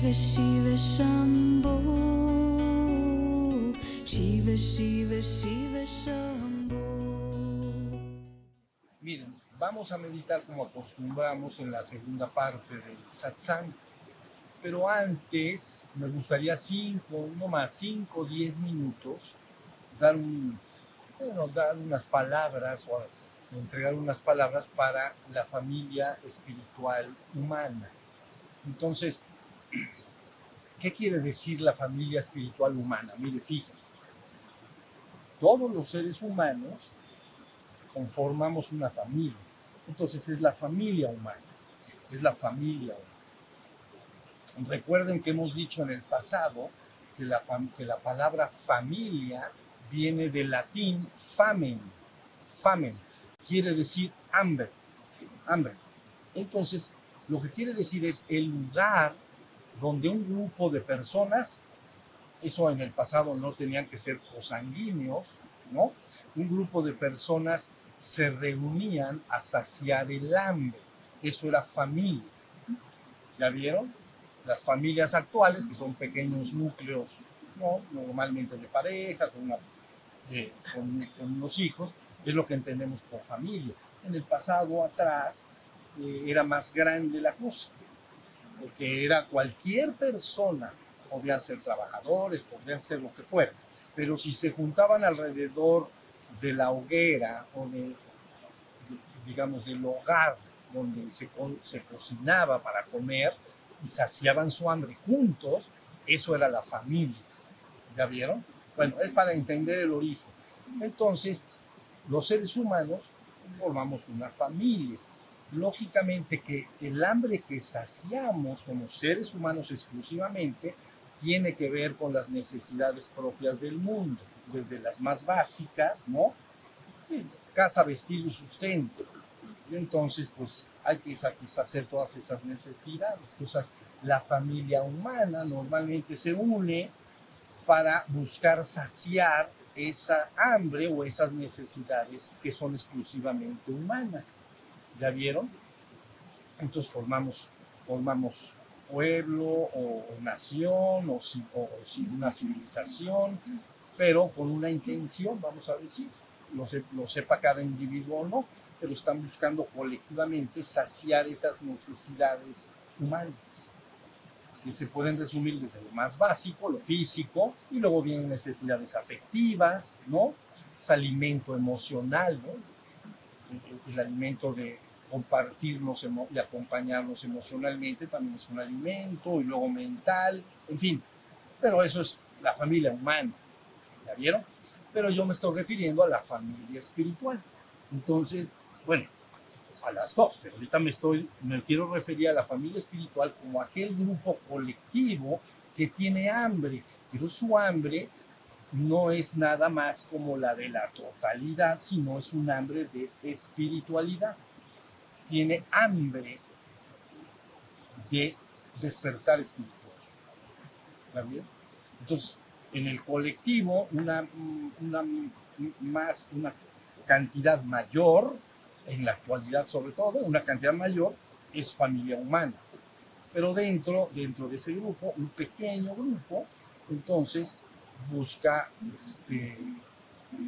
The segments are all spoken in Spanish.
Shiva Shiva Shambho Shiva Shiva Shiva Shambho Miren, vamos a meditar como acostumbramos en la segunda parte del satsang. Pero antes me gustaría cinco, no más, cinco, diez minutos, dar, un, bueno, dar unas palabras o entregar unas palabras para la familia espiritual humana. Entonces, ¿qué quiere decir la familia espiritual humana? Mire, fíjense, todos los seres humanos conformamos una familia. Entonces es la familia humana, es la familia humana. Recuerden que hemos dicho en el pasado que la, que la palabra familia viene del latín famen, famen, quiere decir hambre, hambre. Entonces, lo que quiere decir es el lugar donde un grupo de personas, eso en el pasado no tenían que ser cosanguíneos, ¿no? Un grupo de personas se reunían a saciar el hambre. Eso era familia. ¿Ya vieron? Las familias actuales, que son pequeños núcleos, ¿no? normalmente de parejas eh, con, con unos hijos, es lo que entendemos por familia. En el pasado atrás eh, era más grande la cosa, porque era cualquier persona, podían ser trabajadores, podían ser lo que fuera, pero si se juntaban alrededor de la hoguera o de, digamos, del hogar donde se, se cocinaba para comer y saciaban su hambre juntos, eso era la familia. ¿Ya vieron? Bueno, es para entender el origen. Entonces, los seres humanos formamos una familia. Lógicamente que el hambre que saciamos como seres humanos exclusivamente tiene que ver con las necesidades propias del mundo, desde las más básicas, ¿no? Casa, vestido y sustento. Entonces, pues hay que satisfacer todas esas necesidades. La familia humana normalmente se une para buscar saciar esa hambre o esas necesidades que son exclusivamente humanas. ¿Ya vieron? Entonces formamos, formamos pueblo o, nación o, o, una civilización, pero con una intención, vamos a decir, lo, lo sepa cada individuo o no, pero están buscando colectivamente saciar esas necesidades humanas que se pueden resumir desde lo más básico, lo físico, y luego vienen necesidades afectivas, ¿no? Es alimento emocional, ¿no? El, el alimento de compartirnos y acompañarnos emocionalmente también es un alimento, y luego mental, en fin. Pero eso es la familia humana, ¿ya vieron? Pero yo me estoy refiriendo a la familia espiritual. Entonces, bueno, a las dos, pero ahorita me estoy, me quiero referir a la familia espiritual como aquel grupo colectivo que tiene hambre, pero su hambre no es nada más como la de la totalidad, sino es un hambre de espiritualidad. Tiene hambre de despertar espiritual. ¿Está bien? Entonces, en el colectivo, una, una, más, una cantidad mayor en la actualidad sobre todo, una cantidad mayor, es familia humana. Pero dentro, dentro de ese grupo, un pequeño grupo, entonces busca, este,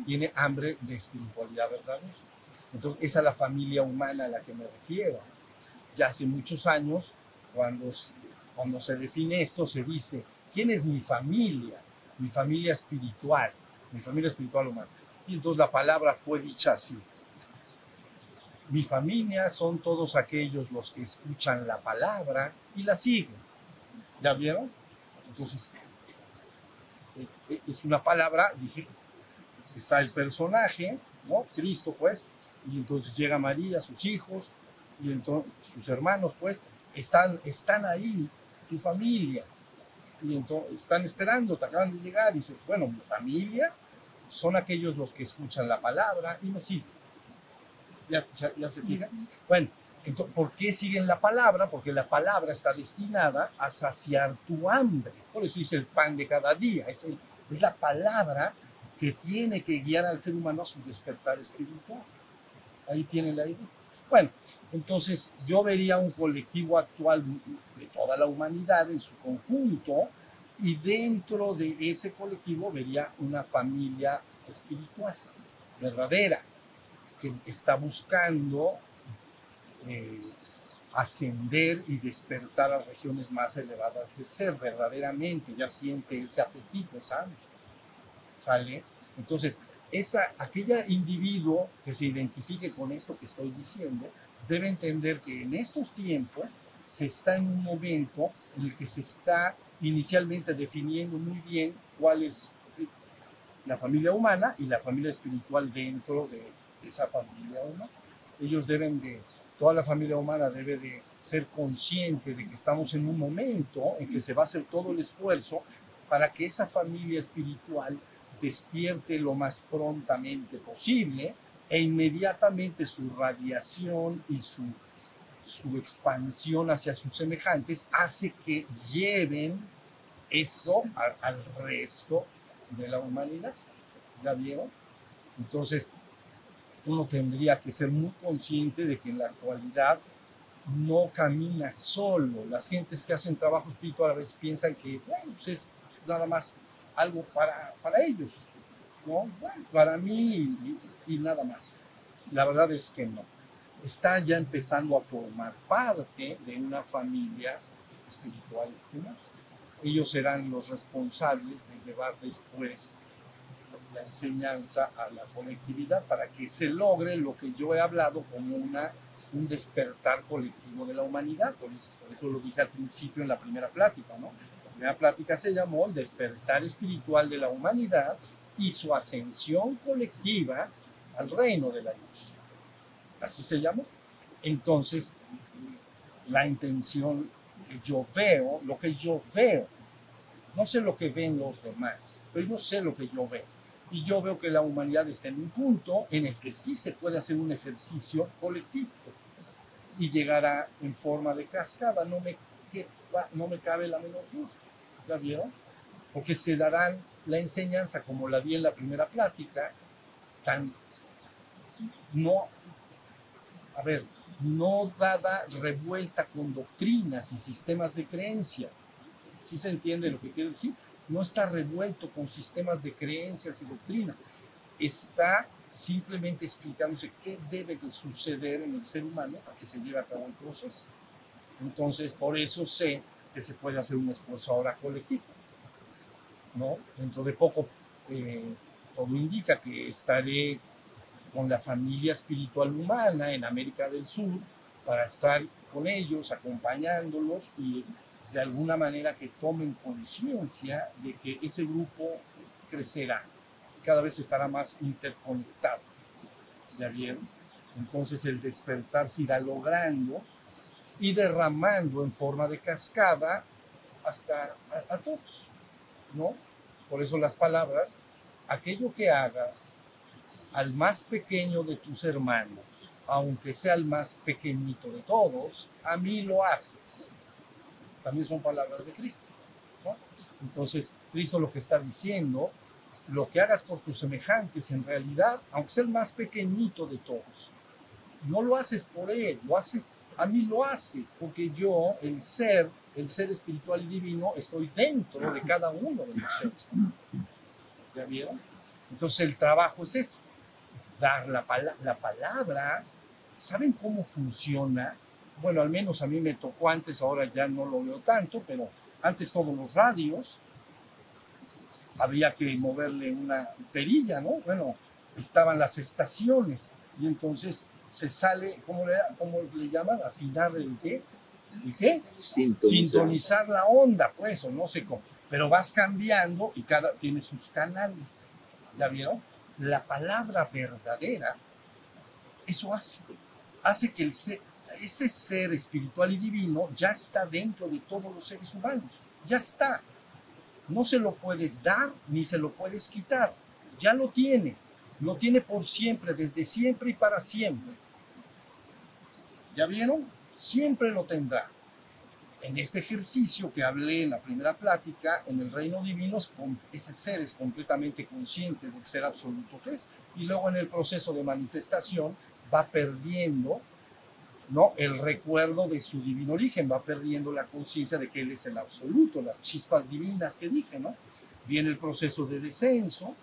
tiene hambre de espiritualidad verdadera. Entonces, esa es la familia humana a la que me refiero. Ya hace muchos años, cuando, cuando se define esto, se dice, ¿quién es mi familia? Mi familia espiritual, mi familia espiritual humana. Y entonces la palabra fue dicha así. Mi familia son todos aquellos los que escuchan la palabra y la siguen. ¿Ya vieron? Entonces, eh, eh, es una palabra, dije, está el personaje, ¿no? Cristo, pues, y entonces llega María, sus hijos, y entonces sus hermanos, pues, están, están ahí, tu familia, y entonces están esperando, te acaban de llegar, y dice, bueno, mi familia son aquellos los que escuchan la palabra y me siguen. ¿Ya, se fija? Bueno, entonces, ¿por qué siguen la palabra? Porque la palabra está destinada a saciar tu hambre. Por eso dice el pan de cada día. Es, es la palabra que tiene que guiar al ser humano a su despertar espiritual. Ahí tiene la idea. Bueno, entonces yo vería un colectivo actual de toda la humanidad en su conjunto y dentro de ese colectivo vería una familia espiritual verdadera que está buscando eh, ascender y despertar a regiones más elevadas de ser verdaderamente, ya siente ese apetito, esa ¿Sale? Entonces, esa, aquella individuo que se identifique con esto que estoy diciendo, debe entender que en estos tiempos se está en un momento en el que se está inicialmente definiendo muy bien cuál es la familia humana y la familia espiritual dentro de esa familia humana. Ellos deben de, toda la familia humana debe de ser consciente de que estamos en un momento en que se va a hacer todo el esfuerzo para que esa familia espiritual despierte lo más prontamente posible e inmediatamente su radiación y su, su expansión hacia sus semejantes hace que lleven eso al resto de la humanidad. ¿Ya vieron? Entonces, uno tendría que ser muy consciente de que en la actualidad no camina solo. Las gentes que hacen trabajo espiritual a veces piensan que bueno, pues es nada más algo para, para ellos, ¿no? para mí y, nada más. La verdad es que no. Está ya empezando a formar parte de una familia espiritual. Ellos serán los responsables de llevar después la enseñanza a la conectividad para que se logre lo que yo he hablado como una, un despertar colectivo de la humanidad. Por eso, por eso lo dije al principio en la primera plática, ¿no? Primera plática se llamó el despertar espiritual de la humanidad y su ascensión colectiva al reino de la luz. Así se llamó. Entonces, la intención que yo veo, lo que yo veo, no sé lo que ven los demás, pero yo sé lo que yo veo. Y yo veo que la humanidad está en un punto en el que sí se puede hacer un ejercicio colectivo y llegará en forma de cascada. No me, no me cabe la menor duda. ¿Ya? Porque se darán la enseñanza, como la di en la primera plática, tan no, a ver, no dada revuelta con doctrinas y sistemas de creencias. ¿Sí se entiende lo que quiero decir? No está revuelto con sistemas de creencias y doctrinas. Está simplemente explicándose qué debe de suceder en el ser humano para que se lleve a cabo el proceso. Entonces, por eso sé que se puede hacer un esfuerzo ahora colectivo. ¿no? Dentro de poco, eh, todo indica que estaré con la familia espiritual humana en América del Sur para estar con ellos, acompañándolos y de alguna manera que tomen conciencia de que ese grupo crecerá, cada vez estará más interconectado. ¿Ya vieron? Entonces el despertar se irá logrando y derramando en forma de cascada hasta a, todos, ¿no? Por eso las palabras, aquello que hagas al más pequeño de tus hermanos, aunque sea el más pequeñito de todos, a mí lo haces. También son palabras de Cristo. Entonces, Cristo lo que está diciendo, lo que hagas por tus semejantes, en realidad, aunque sea el más pequeñito de todos, no lo haces por él, lo haces a mí lo haces, porque yo, el ser, el ser espiritual y divino, estoy dentro de cada uno de los seres. ¿Ya vieron? Entonces el trabajo es ese, dar la, la palabra. ¿Saben cómo funciona? Bueno, al menos a mí me tocó antes, ahora ya no lo veo tanto, pero antes todos los radios había que moverle una perilla, ¿no? Bueno, estaban las estaciones y entonces se sale, ¿cómo le, cómo le llaman? Afinar el qué? ¿El qué? Sintonizar. la onda, pues, o no sé cómo. Pero vas cambiando y cada tiene sus canales. ¿Ya vieron? La palabra verdadera, eso hace. Hace que el ese ser espiritual y divino ya está dentro de todos los seres humanos. Ya está. No se lo puedes dar ni se lo puedes quitar. Ya lo tiene lo tiene por siempre, desde siempre y para siempre. ¿Ya vieron? Siempre lo tendrá. En este ejercicio que hablé en la primera plática, en el reino divino, ese ser es completamente consciente del ser absoluto que es. Y luego en el proceso de manifestación va perdiendo ¿no? El recuerdo de su divino origen, va perdiendo la conciencia de que Él es el absoluto, las chispas divinas que dije, ¿no? Viene el proceso de descenso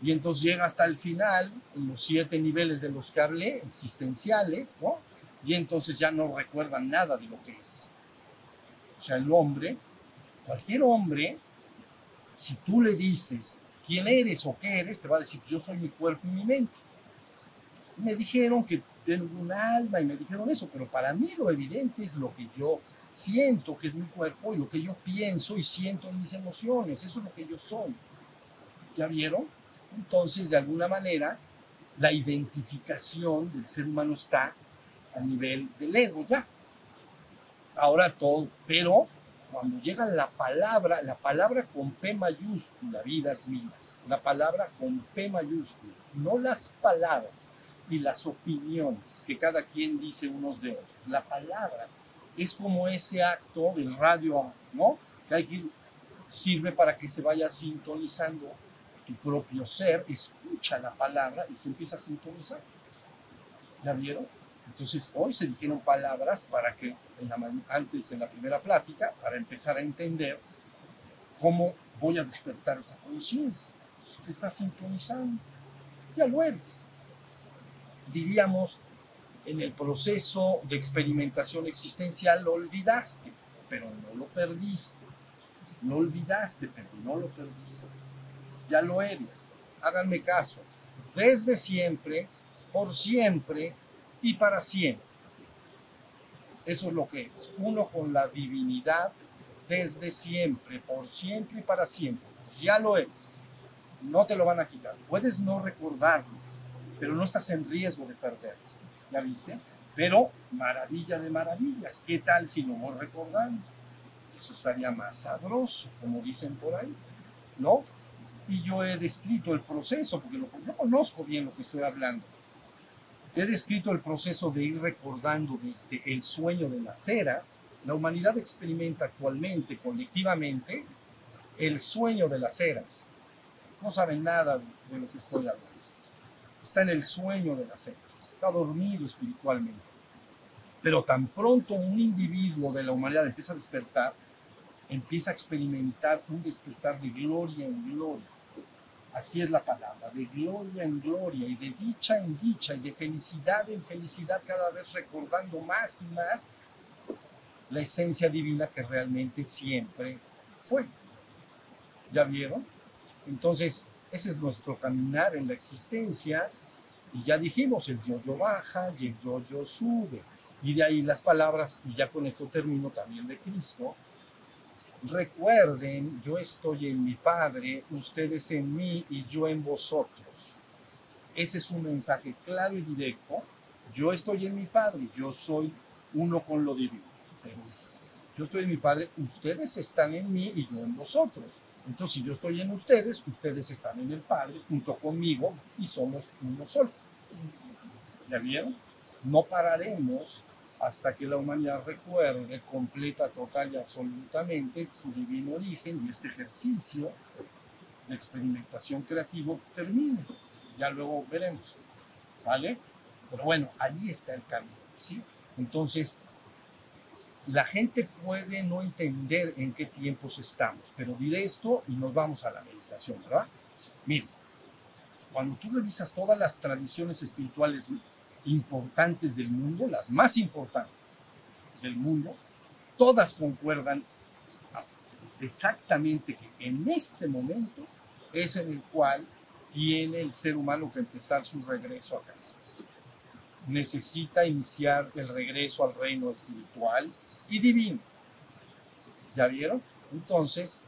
y entonces llega hasta el final, en los siete niveles de los que hablé, existenciales, ¿no? Y entonces ya no recuerda nada de lo que es. O sea, el hombre, cualquier hombre, si tú le dices quién eres o qué eres, te va a decir, yo soy mi cuerpo y mi mente. Me dijeron que tengo un alma y me dijeron eso, pero para mí lo evidente es lo que yo siento que es mi cuerpo y lo que yo pienso y siento en mis emociones, eso es lo que yo soy. ¿Ya vieron? Entonces, de alguna manera, la identificación del ser humano está a nivel del ego ya. Ahora todo, pero cuando llega la palabra, la palabra con P mayúscula, vidas mías, la palabra con P mayúscula, no las palabras, y las opiniones que cada quien dice unos de otros. La palabra es como ese acto del radio, ¿no? Que hay que sirve para que se vaya sintonizando tu propio ser, escucha la palabra y se empieza a sintonizar. ¿Ya vieron? Entonces hoy se dijeron palabras para que en la, antes en la primera plática, para empezar a entender cómo voy a despertar esa conciencia. Usted está sintonizando, ya lo eres diríamos, en el proceso de experimentación existencial lo olvidaste, pero no lo perdiste. Lo olvidaste, pero no lo perdiste. Ya lo eres. Háganme caso. Desde siempre, por siempre y para siempre. Eso es lo que es. Uno con la divinidad desde siempre, por siempre y para siempre. Ya lo eres. No te lo van a quitar. Puedes no recordarlo, pero no estás en riesgo de perder. ¿Ya viste? Pero maravilla de maravillas. ¿Qué tal si lo voy recordando? Eso estaría más sabroso, como dicen por ahí, ¿no? Y yo he descrito el proceso, porque lo, yo conozco bien lo que estoy hablando. He descrito el proceso de ir recordando desde el sueño de las eras. La humanidad experimenta actualmente, colectivamente, el sueño de las eras. No saben nada de, de lo que estoy hablando está en el sueño de las eras, está dormido espiritualmente. Pero tan pronto un individuo de la humanidad empieza a despertar, empieza a experimentar un despertar de gloria en gloria. Así es la palabra, de gloria en gloria y de dicha en dicha y de felicidad en felicidad, cada vez recordando más y más la esencia divina que realmente siempre fue. ¿Ya vieron? Entonces, ese es nuestro caminar en la existencia. Y ya dijimos, el yo-yo baja y el yo-yo sube. Y de ahí las palabras, y ya con esto termino también de Cristo. Recuerden, yo estoy en mi Padre, ustedes en mí y yo en vosotros. Ese es un mensaje claro y directo. Yo estoy en mi Padre, yo soy uno con lo divino. Pero yo estoy en mi Padre, ustedes están en mí y yo en vosotros. Entonces, si yo estoy en ustedes, ustedes están en el Padre junto conmigo y somos uno solo. ¿Ya vieron? No pararemos hasta que la humanidad recuerde completa, total y absolutamente su divino origen y este ejercicio de experimentación creativo termine. Ya luego veremos. ¿Sale? Pero bueno, ahí está el camino. ¿sí? Entonces, la gente puede no entender en qué tiempos estamos, pero diré esto y nos vamos a la meditación, ¿verdad? Miren, cuando tú revisas todas las tradiciones espirituales importantes del mundo, las más importantes del mundo, todas concuerdan exactamente que en este momento es en el cual tiene el ser humano que empezar su regreso a casa. Necesita iniciar el regreso al reino espiritual, y divino. ¿Ya vieron? Entonces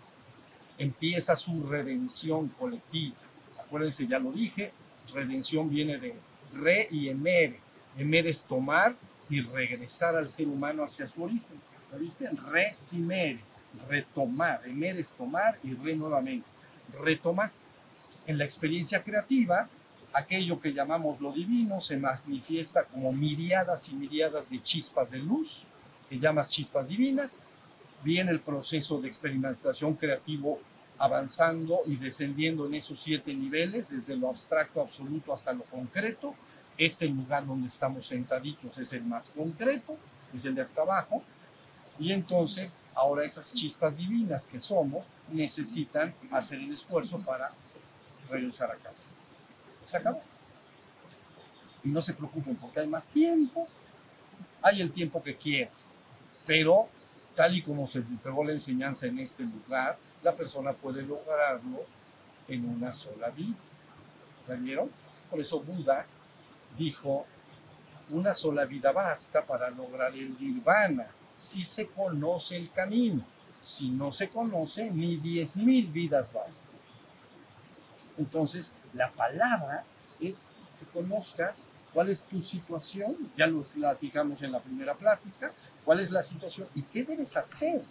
empieza su redención colectiva. Acuérdense, ya lo dije, redención viene de re y emere. Emere es tomar y regresar al ser humano hacia su origen. ¿Ya viste? Re y mere, retomar. Emere es tomar y re nuevamente. Retomar. En la experiencia creativa, aquello que llamamos lo divino se manifiesta como miriadas y miriadas de chispas de luz que llamas chispas divinas, viene el proceso de experimentación creativo avanzando y descendiendo en esos siete niveles, desde lo abstracto absoluto hasta lo concreto, Este lugar donde estamos sentaditos es el más concreto, es el de hasta abajo. Y entonces, ahora esas chispas divinas que somos necesitan hacer el esfuerzo para regresar a casa. Se acabó. Y no se preocupen porque hay más tiempo, hay el tiempo que quieran, pero tal y como se entregó la enseñanza en este lugar, la persona puede lograrlo en una sola vida. ¿La vieron? Por eso Buda dijo, una sola vida basta para lograr el nirvana, si se conoce el camino. Si no se conoce, ni diez mil vidas bastan. Entonces, la palabra es que conozcas cuál es tu situación, ya lo platicamos en la primera plática, cuál es la situación y qué debes hacer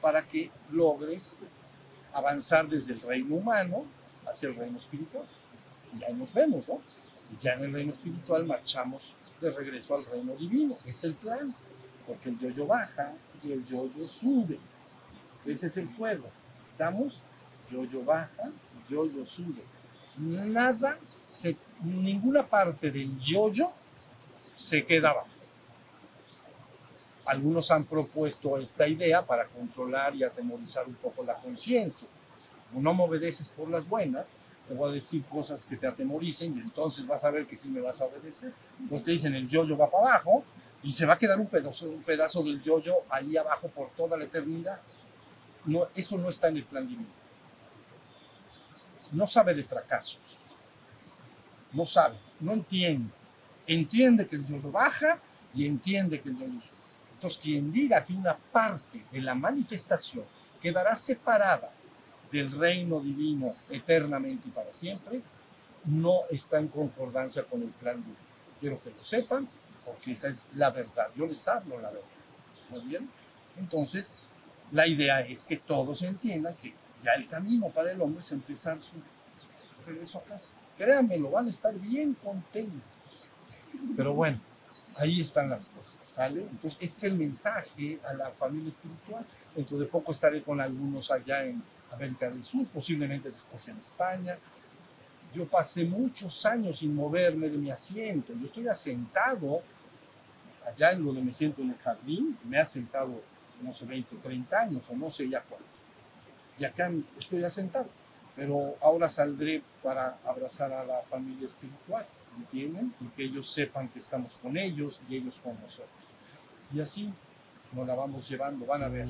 para que logres avanzar desde el reino humano hacia el reino espiritual. Y ahí nos vemos, ¿no? Y ya en el reino espiritual marchamos de regreso al reino divino. Es el plan, porque el yo-yo baja y el yo-yo sube. Ese es el juego. Estamos, yo-yo baja, yo-yo sube. Nada, ninguna parte del yo-yo se queda abajo. Algunos han propuesto esta idea para controlar y atemorizar un poco la conciencia. No me obedeces por las buenas, te voy a decir cosas que te atemoricen y entonces vas a ver que sí me vas a obedecer. Entonces te dicen el yo-yo va para abajo y se va a quedar un pedazo, un pedazo del yo-yo ahí abajo por toda la eternidad. No, eso no está en el plan divino. No sabe de fracasos. No sabe, no entiende. Entiende que el yo-yo baja y entiende que el yo-yo sube. Quien diga que una parte de la manifestación quedará separada del reino divino eternamente y para siempre, no está en concordancia con el plan divino. Quiero que lo sepan, porque esa es la verdad. Yo les hablo la verdad. ¿Muy bien? Entonces, la idea es que todos entiendan que ya el camino para el hombre es empezar su regreso a casa. Créanmelo, van a estar bien contentos. Pero bueno, ahí están las cosas, ¿sale? Entonces, este es el mensaje a la familia espiritual. Dentro de poco estaré con algunos allá en América del Sur, posiblemente después en España. Yo pasé muchos años sin moverme de mi asiento. Yo estoy asentado allá en donde me siento en el jardín. Me he asentado, no sé, 20 o 30 años o no sé ya cuánto. Y acá estoy asentado. Pero ahora saldré para abrazar a la familia espiritual, ¿entienden? Y que ellos sepan que estamos con ellos y ellos con nosotros. Y así nos la vamos llevando, van a ver.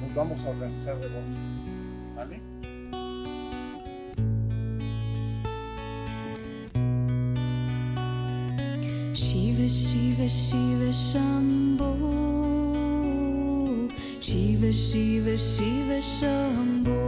Nos vamos a organizar de bonito. ¿Sale? Shiva Shiva Shiva Shiva Shiva Shiva